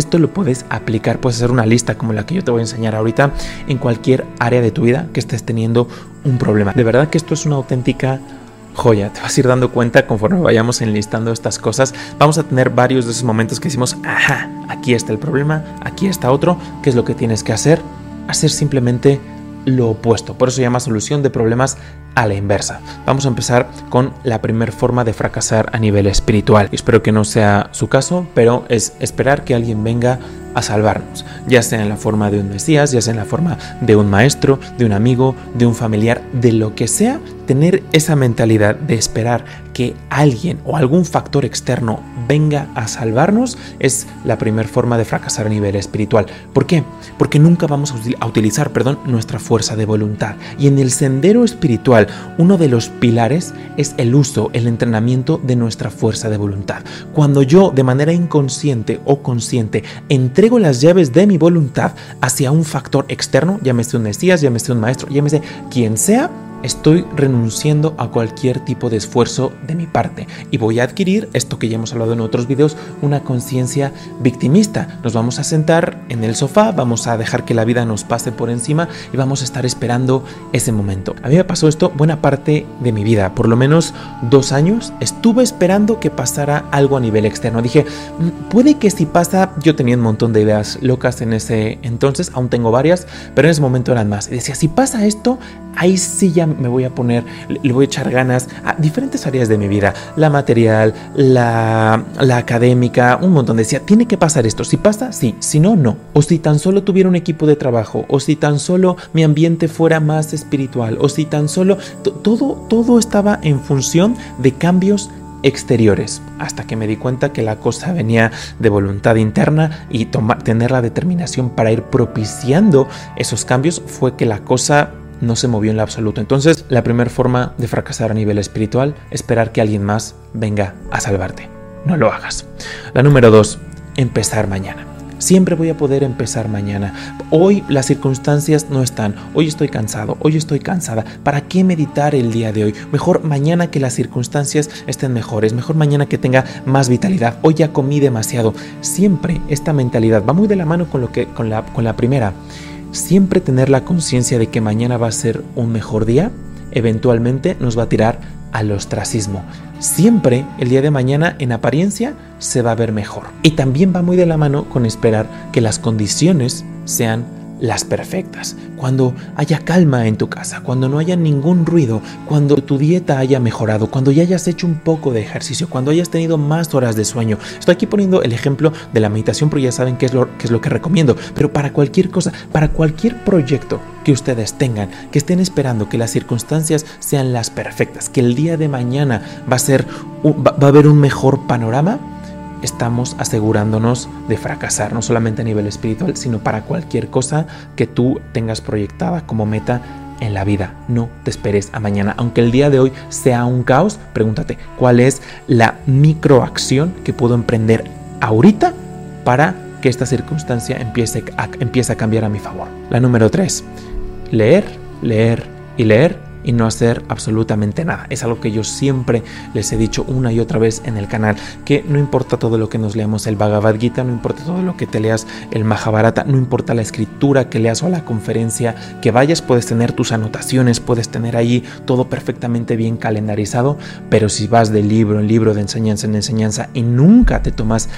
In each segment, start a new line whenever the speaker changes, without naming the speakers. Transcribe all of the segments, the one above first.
Esto lo puedes aplicar, puedes hacer una lista como la que yo te voy a enseñar ahorita en cualquier área de tu vida que estés teniendo un problema. De verdad que esto es una auténtica joya. Te vas a ir dando cuenta conforme vayamos enlistando estas cosas. Vamos a tener varios de esos momentos que decimos, ajá, aquí está el problema, aquí está otro. ¿Qué es lo que tienes que hacer? Hacer simplemente lo opuesto. Por eso se llama solución de problemas a la inversa. Vamos a empezar con la primera forma de fracasar a nivel espiritual. Espero que no sea su caso, pero es esperar que alguien venga a salvarnos, ya sea en la forma de un Mesías, ya sea en la forma de un maestro, de un amigo, de un familiar, de lo que sea, tener esa mentalidad de esperar que alguien o algún factor externo venga a salvarnos es la primera forma de fracasar a nivel espiritual. ¿Por qué? Porque nunca vamos a utilizar, perdón, nuestra fuerza de voluntad. Y en el sendero espiritual, uno de los pilares es el uso, el entrenamiento de nuestra fuerza de voluntad. Cuando yo de manera inconsciente o consciente entrego las llaves de mi voluntad hacia un factor externo, llámese un Mesías, llámese un maestro, llámese quien sea, estoy renunciando a cualquier tipo de esfuerzo de mi parte y voy a adquirir esto que ya hemos hablado en otros videos, una conciencia victimista. Nos vamos a sentar en el sofá, vamos a dejar que la vida nos pase por encima y vamos a estar esperando ese momento. A mí me pasó esto buena parte de mi vida, por lo menos dos años, estuve esperando que pasara algo a nivel externo. Dije, mm, puede que si pasa, yo tenía un montón de ideas locas en ese entonces, aún tengo varias, pero en ese momento eran más. Y decía, si pasa esto, ahí sí ya me voy a poner, le voy a echar ganas a diferentes áreas de mi vida, la material, la, la académica, un montón. Decía, tiene que pasar esto. Si pasa, sí. Si no, no. O si tan solo tuviera un equipo de trabajo, o si tan solo mi ambiente fuera más espiritual, o si tan solo todo, todo estaba en función de cambios exteriores, hasta que me di cuenta que la cosa venía de voluntad interna y tomar, tener la determinación para ir propiciando esos cambios fue que la cosa no se movió en lo absoluto. Entonces, la primera forma de fracasar a nivel espiritual, esperar que alguien más venga a salvarte. No lo hagas. La número dos, empezar mañana. Siempre voy a poder empezar mañana. Hoy las circunstancias no están. Hoy estoy cansado. Hoy estoy cansada. ¿Para qué meditar el día de hoy? Mejor mañana que las circunstancias estén mejores. Mejor mañana que tenga más vitalidad. Hoy ya comí demasiado. Siempre esta mentalidad va muy de la mano con, lo que, con, la, con la primera siempre tener la conciencia de que mañana va a ser un mejor día, eventualmente nos va a tirar al ostracismo. Siempre el día de mañana en apariencia se va a ver mejor. Y también va muy de la mano con esperar que las condiciones sean las perfectas, cuando haya calma en tu casa, cuando no haya ningún ruido, cuando tu dieta haya mejorado, cuando ya hayas hecho un poco de ejercicio, cuando hayas tenido más horas de sueño. Estoy aquí poniendo el ejemplo de la meditación, pero ya saben qué es lo, qué es lo que recomiendo. Pero para cualquier cosa, para cualquier proyecto que ustedes tengan, que estén esperando que las circunstancias sean las perfectas, que el día de mañana va a ser, va a haber un mejor panorama, estamos asegurándonos de fracasar, no solamente a nivel espiritual, sino para cualquier cosa que tú tengas proyectada como meta en la vida. No te esperes a mañana. Aunque el día de hoy sea un caos, pregúntate cuál es la microacción que puedo emprender ahorita para que esta circunstancia empiece a, empiece a cambiar a mi favor. La número 3. Leer, leer y leer y no hacer absolutamente nada. Es algo que yo siempre les he dicho una y otra vez en el canal, que no importa todo lo que nos leamos el Bhagavad Gita, no importa todo lo que te leas el Mahabharata, no importa la escritura que leas o la conferencia que vayas, puedes tener tus anotaciones, puedes tener ahí todo perfectamente bien calendarizado, pero si vas de libro en libro, de enseñanza en enseñanza y nunca te tomas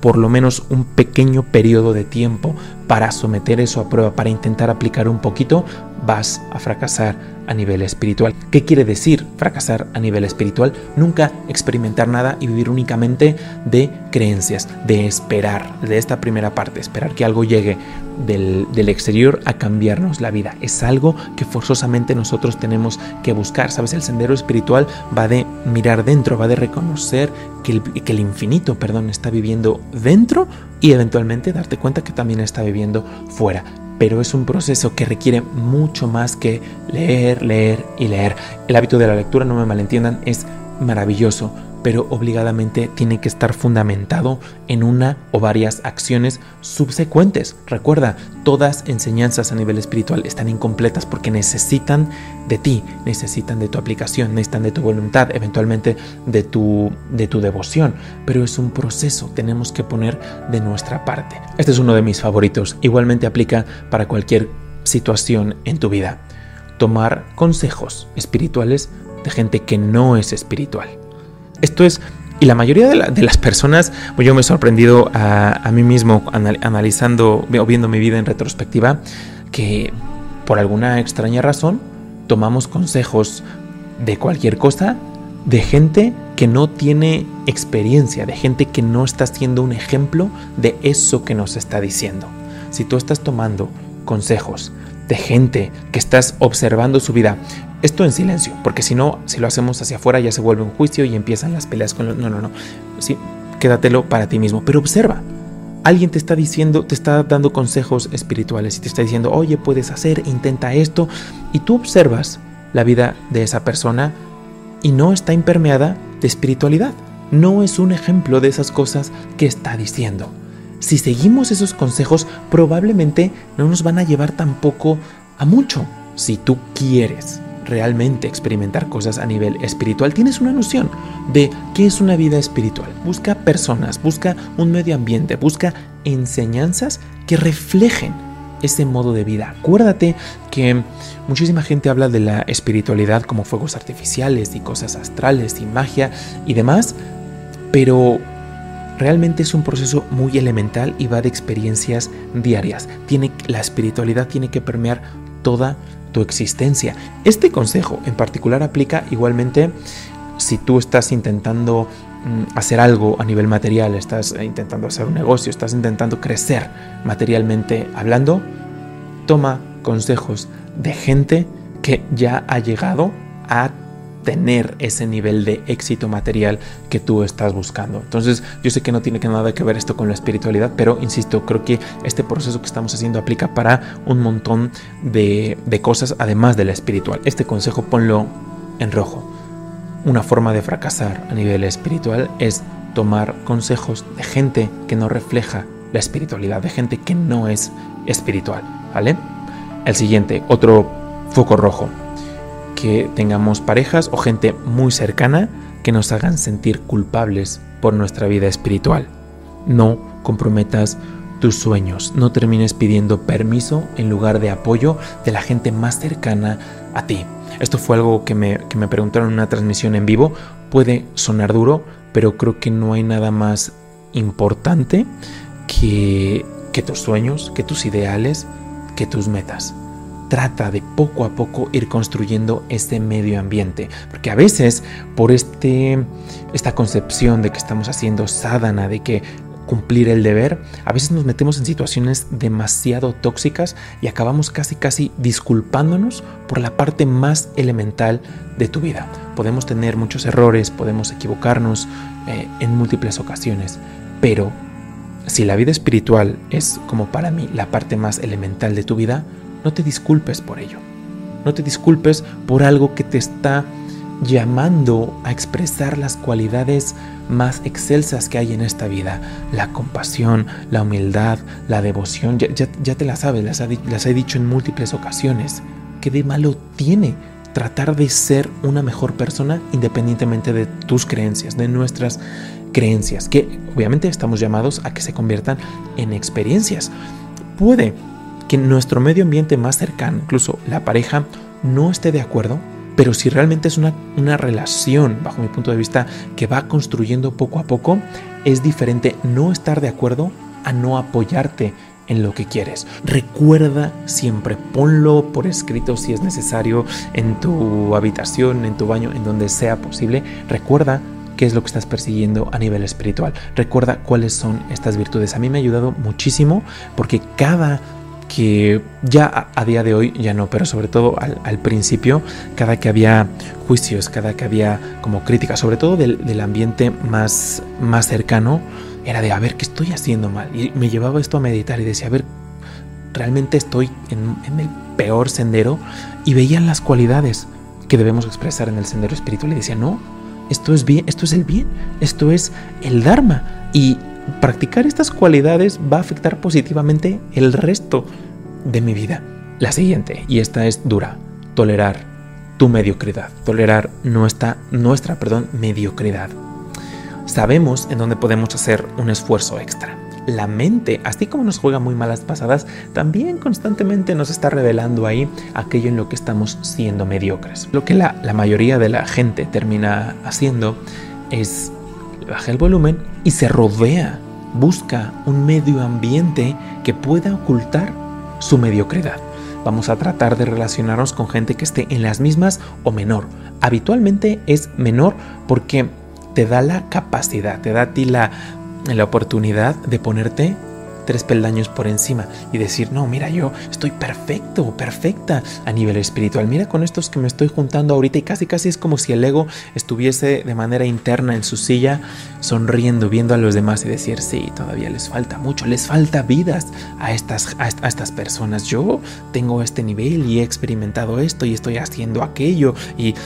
por lo menos un pequeño periodo de tiempo para someter eso a prueba, para intentar aplicar un poquito, vas a fracasar a nivel espiritual. ¿Qué quiere decir fracasar a nivel espiritual? Nunca experimentar nada y vivir únicamente de creencias, de esperar, de esta primera parte, esperar que algo llegue del, del, exterior a cambiarnos la vida. Es algo que forzosamente nosotros tenemos que buscar. ¿Sabes? El sendero espiritual va de mirar dentro, va de reconocer que el, que el infinito, perdón, está viviendo dentro y eventualmente darte cuenta que también está viviendo fuera pero es un proceso que requiere mucho más que leer, leer y leer. El hábito de la lectura, no me malentiendan, es maravilloso, pero obligadamente tiene que estar fundamentado en una o varias acciones subsecuentes. Recuerda, todas enseñanzas a nivel espiritual están incompletas porque necesitan de ti, necesitan de tu aplicación, necesitan de tu voluntad, eventualmente de tu, de tu devoción, pero es un proceso, tenemos que poner de nuestra parte. Este es uno de mis favoritos, igualmente aplica para cualquier situación en tu vida. Tomar consejos espirituales de gente que no es espiritual. Esto es, y la mayoría de, las personas, pues yo me he sorprendido a, mí mismo analizando o viendo mi vida en retrospectiva, que por alguna extraña razón tomamos consejos de cualquier cosa de gente que no tiene experiencia, de gente que no está siendo un ejemplo de eso que nos está diciendo. Si tú estás tomando consejos de gente que estás observando su vida, esto en silencio, porque si no, si lo hacemos hacia afuera ya se vuelve un juicio y empiezan las peleas con los... No, no, no. Sí, quédatelo para ti mismo, pero observa. Alguien te está diciendo, te está dando consejos espirituales y te está diciendo, oye, puedes hacer, intenta esto, y tú observas la vida de esa persona y no está impermeada de espiritualidad. No es un ejemplo de esas cosas que está diciendo. Si seguimos esos consejos, probablemente no nos van a llevar tampoco a mucho. Si tú quieres realmente experimentar cosas a nivel espiritual, tienes una noción de qué es una vida espiritual. Busca personas, busca un medio ambiente, busca enseñanzas que reflejen ese modo de vida. Acuérdate que muchísima gente habla de la espiritualidad como fuegos artificiales y cosas astrales y magia y demás, pero realmente es un proceso muy elemental y va de experiencias diarias. Tiene, la espiritualidad tiene que permear toda tu existencia. Este consejo en particular aplica igualmente si tú estás intentando mm, hacer algo a nivel material, estás intentando hacer un negocio, estás intentando crecer materialmente hablando, toma consejos de gente que ya ha llegado a tener ese nivel de éxito material que tú estás buscando. Entonces, yo sé que no tiene nada que ver esto con la espiritualidad, pero insisto, creo que este proceso que estamos haciendo aplica para un montón de, de cosas además de la espiritual. Este consejo ponlo en rojo. Una forma de fracasar a nivel espiritual es tomar consejos de gente que no refleja la espiritualidad, de gente que no es espiritual, ¿vale? El siguiente, otro foco rojo que tengamos parejas o gente muy cercana que nos hagan sentir culpables por nuestra vida espiritual. No comprometas tus sueños, no termines pidiendo permiso en lugar de apoyo de la gente más cercana a ti. Esto fue algo que me, que me preguntaron en una transmisión en vivo. Puede sonar duro, pero creo que no hay nada más importante que, que tus sueños, que tus ideales, que tus metas trata de poco a poco ir construyendo este medio ambiente. Porque a veces, por este, esta concepción de que estamos haciendo sadhana, de que cumplir el deber, a veces nos metemos en situaciones demasiado tóxicas y acabamos casi casi disculpándonos por la parte más elemental de tu vida. Podemos tener muchos errores, podemos equivocarnos eh, en múltiples ocasiones, pero si la vida espiritual es como para mí la parte más elemental de tu vida, no te disculpes por ello. No te disculpes por algo que te está llamando a expresar las cualidades más excelsas que hay en esta vida. La compasión, la humildad, la devoción. Ya, te las sabes, las, las he dicho en múltiples ocasiones. ¿Qué de malo tiene tratar de ser una mejor persona independientemente de tus creencias, de nuestras creencias? Que obviamente estamos llamados a que se conviertan en experiencias. Puede que nuestro medio ambiente más cercano, incluso la pareja, no esté de acuerdo, pero si realmente es una, una relación, bajo mi punto de vista, que va construyendo poco a poco, es diferente no estar de acuerdo a no apoyarte en lo que quieres. Recuerda siempre, ponlo por escrito si es necesario, en tu habitación, en tu baño, en donde sea posible. Recuerda qué es lo que estás persiguiendo a nivel espiritual. Recuerda cuáles son estas virtudes. A mí me ha ayudado muchísimo porque cada que ya a, día de hoy ya no, pero sobre todo al, principio, cada que había juicios, cada que había como críticas, sobre todo del, ambiente más, más cercano, era de a ver qué estoy haciendo mal. Y me llevaba esto a meditar y decía, a ver, realmente estoy en, el peor sendero y veían las cualidades que debemos expresar en el sendero espiritual y decía, no, esto es bien, esto es el bien, esto es el Dharma. Y practicar estas cualidades va a afectar positivamente el resto de mi vida. La siguiente, y esta es dura, tolerar tu mediocridad, tolerar nuestra, nuestra perdón, mediocridad. Sabemos en dónde podemos hacer un esfuerzo extra. La mente, así como nos juega muy malas pasadas, también constantemente nos está revelando ahí aquello en lo que estamos siendo mediocres. Lo que la, la mayoría de la gente termina haciendo es baja el volumen y se rodea, busca un medio ambiente que pueda ocultar su mediocridad. Vamos a tratar de relacionarnos con gente que esté en las mismas o menor. Habitualmente es menor porque te da la capacidad, te da a ti la, la oportunidad de ponerte tres peldaños por encima y decir, no, mira, yo estoy perfecto, perfecta a nivel espiritual. Mira con estos que me estoy juntando ahorita y casi casi es como si el ego estuviese de manera interna en su silla, sonriendo, viendo a los demás y decir, sí, todavía les falta mucho, les falta vidas a estas, a, estas personas. Yo tengo este nivel y he experimentado esto y estoy haciendo aquello y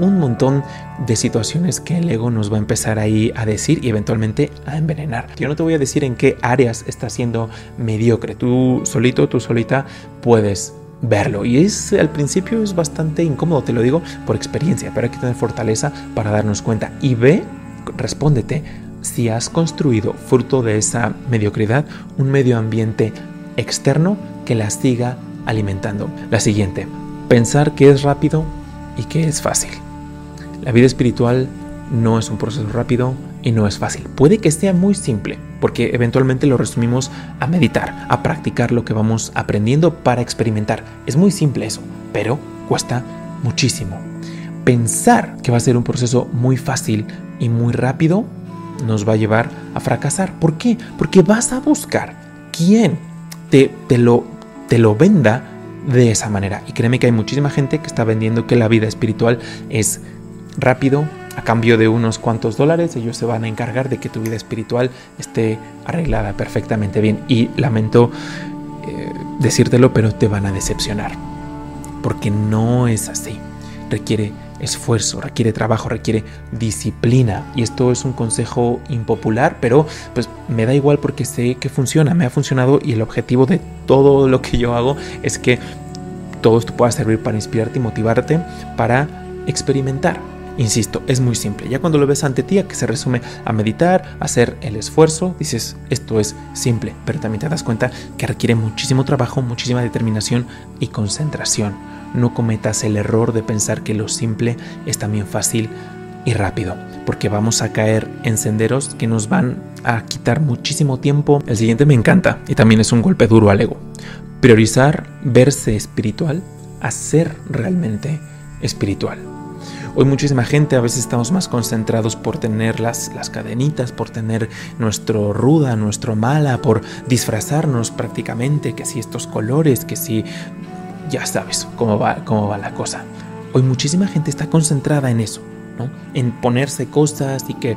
un montón de situaciones que el ego nos va a empezar ahí a decir y eventualmente a envenenar. Yo no te voy a decir en qué áreas estás siendo mediocre. Tú solito, tú solita puedes verlo. Y es al principio es bastante incómodo, te lo digo por experiencia, pero hay que tener fortaleza para darnos cuenta. Y ve, respóndete, si has construido, fruto de esa mediocridad, un medio ambiente externo que la siga alimentando. La siguiente, pensar que es rápido y que es fácil. La vida espiritual no es un proceso rápido y no es fácil. Puede que sea muy simple, porque eventualmente lo resumimos a meditar, a practicar lo que vamos aprendiendo para experimentar. Es muy simple eso, pero cuesta muchísimo. Pensar que va a ser un proceso muy fácil y muy rápido nos va a llevar a fracasar. ¿Por qué? Porque vas a buscar quién te, te, lo, te lo venda de esa manera. Y créeme que hay muchísima gente que está vendiendo que la vida espiritual es rápido, a cambio de unos cuantos dólares, ellos se van a encargar de que tu vida espiritual esté arreglada perfectamente bien. Y lamento eh, decírtelo, pero te van a decepcionar. Porque no es así. Requiere esfuerzo, requiere trabajo, requiere disciplina. Y esto es un consejo impopular, pero pues me da igual porque sé que funciona, me ha funcionado y el objetivo de todo lo que yo hago es que todo esto pueda servir para inspirarte y motivarte para experimentar Insisto, es muy simple. Ya cuando lo ves ante ti, que se resume a meditar, hacer el esfuerzo, dices, esto es simple, pero también te das cuenta que requiere muchísimo trabajo, muchísima determinación y concentración. No cometas el error de pensar que lo simple es también fácil y rápido, porque vamos a caer en senderos que nos van a quitar muchísimo tiempo. El siguiente me encanta y también es un golpe duro al ego. Priorizar verse espiritual a ser realmente espiritual. Hoy muchísima gente a veces estamos más concentrados por tener las, las cadenitas, por tener nuestro ruda, nuestro mala, por disfrazarnos prácticamente, que si estos colores, que si ya sabes cómo va, cómo va la cosa. Hoy muchísima gente está concentrada en eso, ¿no? en ponerse cosas y que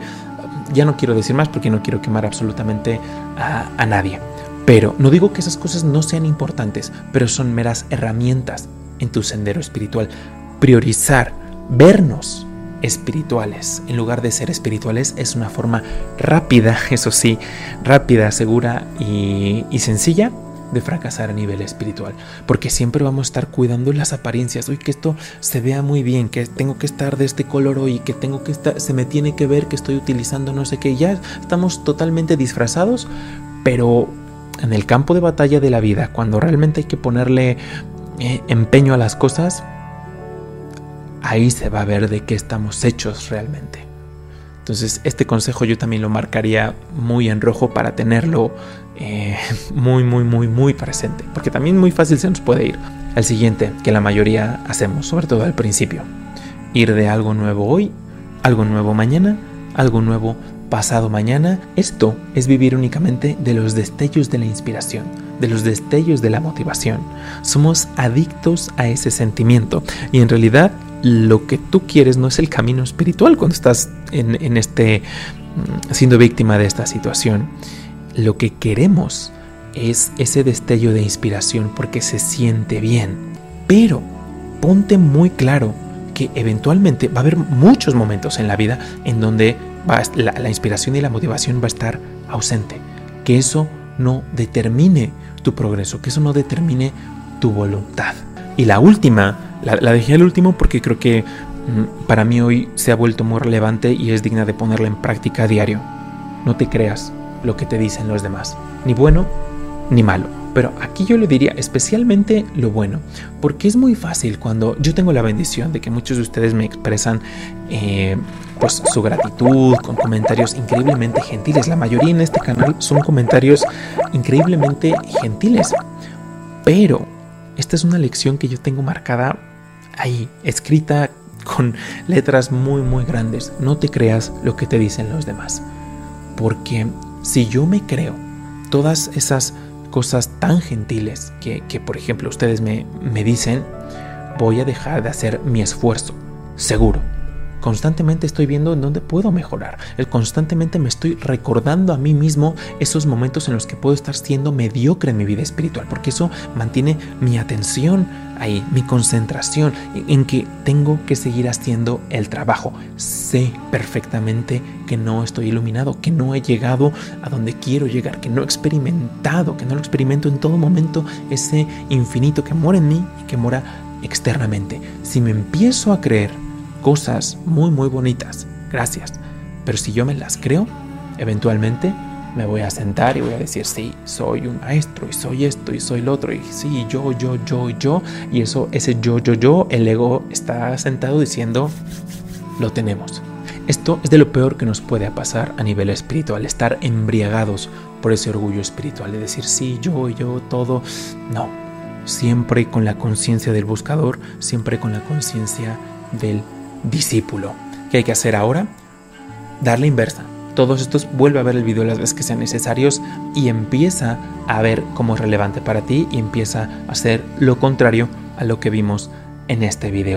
ya no quiero decir más porque no quiero quemar absolutamente a, a nadie. Pero no digo que esas cosas no sean importantes, pero son meras herramientas en tu sendero espiritual. Priorizar vernos espirituales. En lugar de ser espirituales es una forma rápida, eso sí, rápida, segura y, sencilla de fracasar a nivel espiritual, porque siempre vamos a estar cuidando las apariencias, hoy que esto se vea muy bien, que tengo que estar de este color hoy, que tengo que estar, se me tiene que ver que estoy utilizando no sé qué, ya estamos totalmente disfrazados, pero en el campo de batalla de la vida, cuando realmente hay que ponerle eh, empeño a las cosas, ahí se va a ver de qué estamos hechos realmente. Entonces este consejo yo también lo marcaría muy en rojo para tenerlo eh, muy, muy, muy, muy presente. Porque también muy fácil se nos puede ir. Al siguiente, que la mayoría hacemos, sobre todo al principio. Ir de algo nuevo hoy, algo nuevo mañana, algo nuevo pasado mañana. Esto es vivir únicamente de los destellos de la inspiración, de los destellos de la motivación. Somos adictos a ese sentimiento y en realidad lo que tú quieres no es el camino espiritual cuando estás en, este mm, siendo víctima de esta situación. Lo que queremos es ese destello de inspiración porque se siente bien. Pero ponte muy claro que eventualmente va a haber muchos momentos en la vida en donde la, inspiración y la motivación va a estar ausente. Que eso no determine tu progreso, que eso no determine tu voluntad. Y la última, la, dejé al último porque creo que mm, para mí hoy se ha vuelto muy relevante y es digna de ponerla en práctica a diario. No te creas lo que te dicen los demás, ni bueno ni malo. Pero aquí yo le diría especialmente lo bueno, porque es muy fácil cuando yo tengo la bendición de que muchos de ustedes me expresan eh, pues su gratitud con comentarios increíblemente gentiles. La mayoría en este canal son comentarios increíblemente gentiles. Pero esta es una lección que yo tengo marcada ahí, escrita con letras muy muy grandes. No te creas lo que te dicen los demás. Porque si yo me creo todas esas cosas tan gentiles que, por ejemplo, ustedes me, me dicen, voy a dejar de hacer mi esfuerzo, seguro. Constantemente estoy viendo en dónde puedo mejorar. Constantemente me estoy recordando a mí mismo esos momentos en los que puedo estar siendo mediocre en mi vida espiritual, porque eso mantiene mi atención ahí, mi concentración en que tengo que seguir haciendo el trabajo. Sé perfectamente que no estoy iluminado, que no he llegado a donde quiero llegar, que no he experimentado, que no lo experimento en todo momento ese infinito que mora en mí y que mora externamente. Si me empiezo a creer cosas muy muy bonitas, gracias. Pero si yo me las creo, eventualmente me voy a sentar y voy a decir, sí, soy un maestro y soy esto y soy lo otro y sí, yo, yo, yo, yo. Y eso, ese yo, yo, yo, el ego está sentado diciendo, lo tenemos. Esto es de lo peor que nos puede pasar a nivel espiritual, estar embriagados por ese orgullo espiritual de decir, sí, yo, yo, todo. No, siempre con la conciencia del buscador, siempre con la conciencia del discípulo. ¿Qué hay que hacer ahora? Darle inversa. Todos estos vuelve a ver el video las veces que sean necesarios y empieza a ver cómo es relevante para ti y empieza a hacer lo contrario a lo que vimos en este video.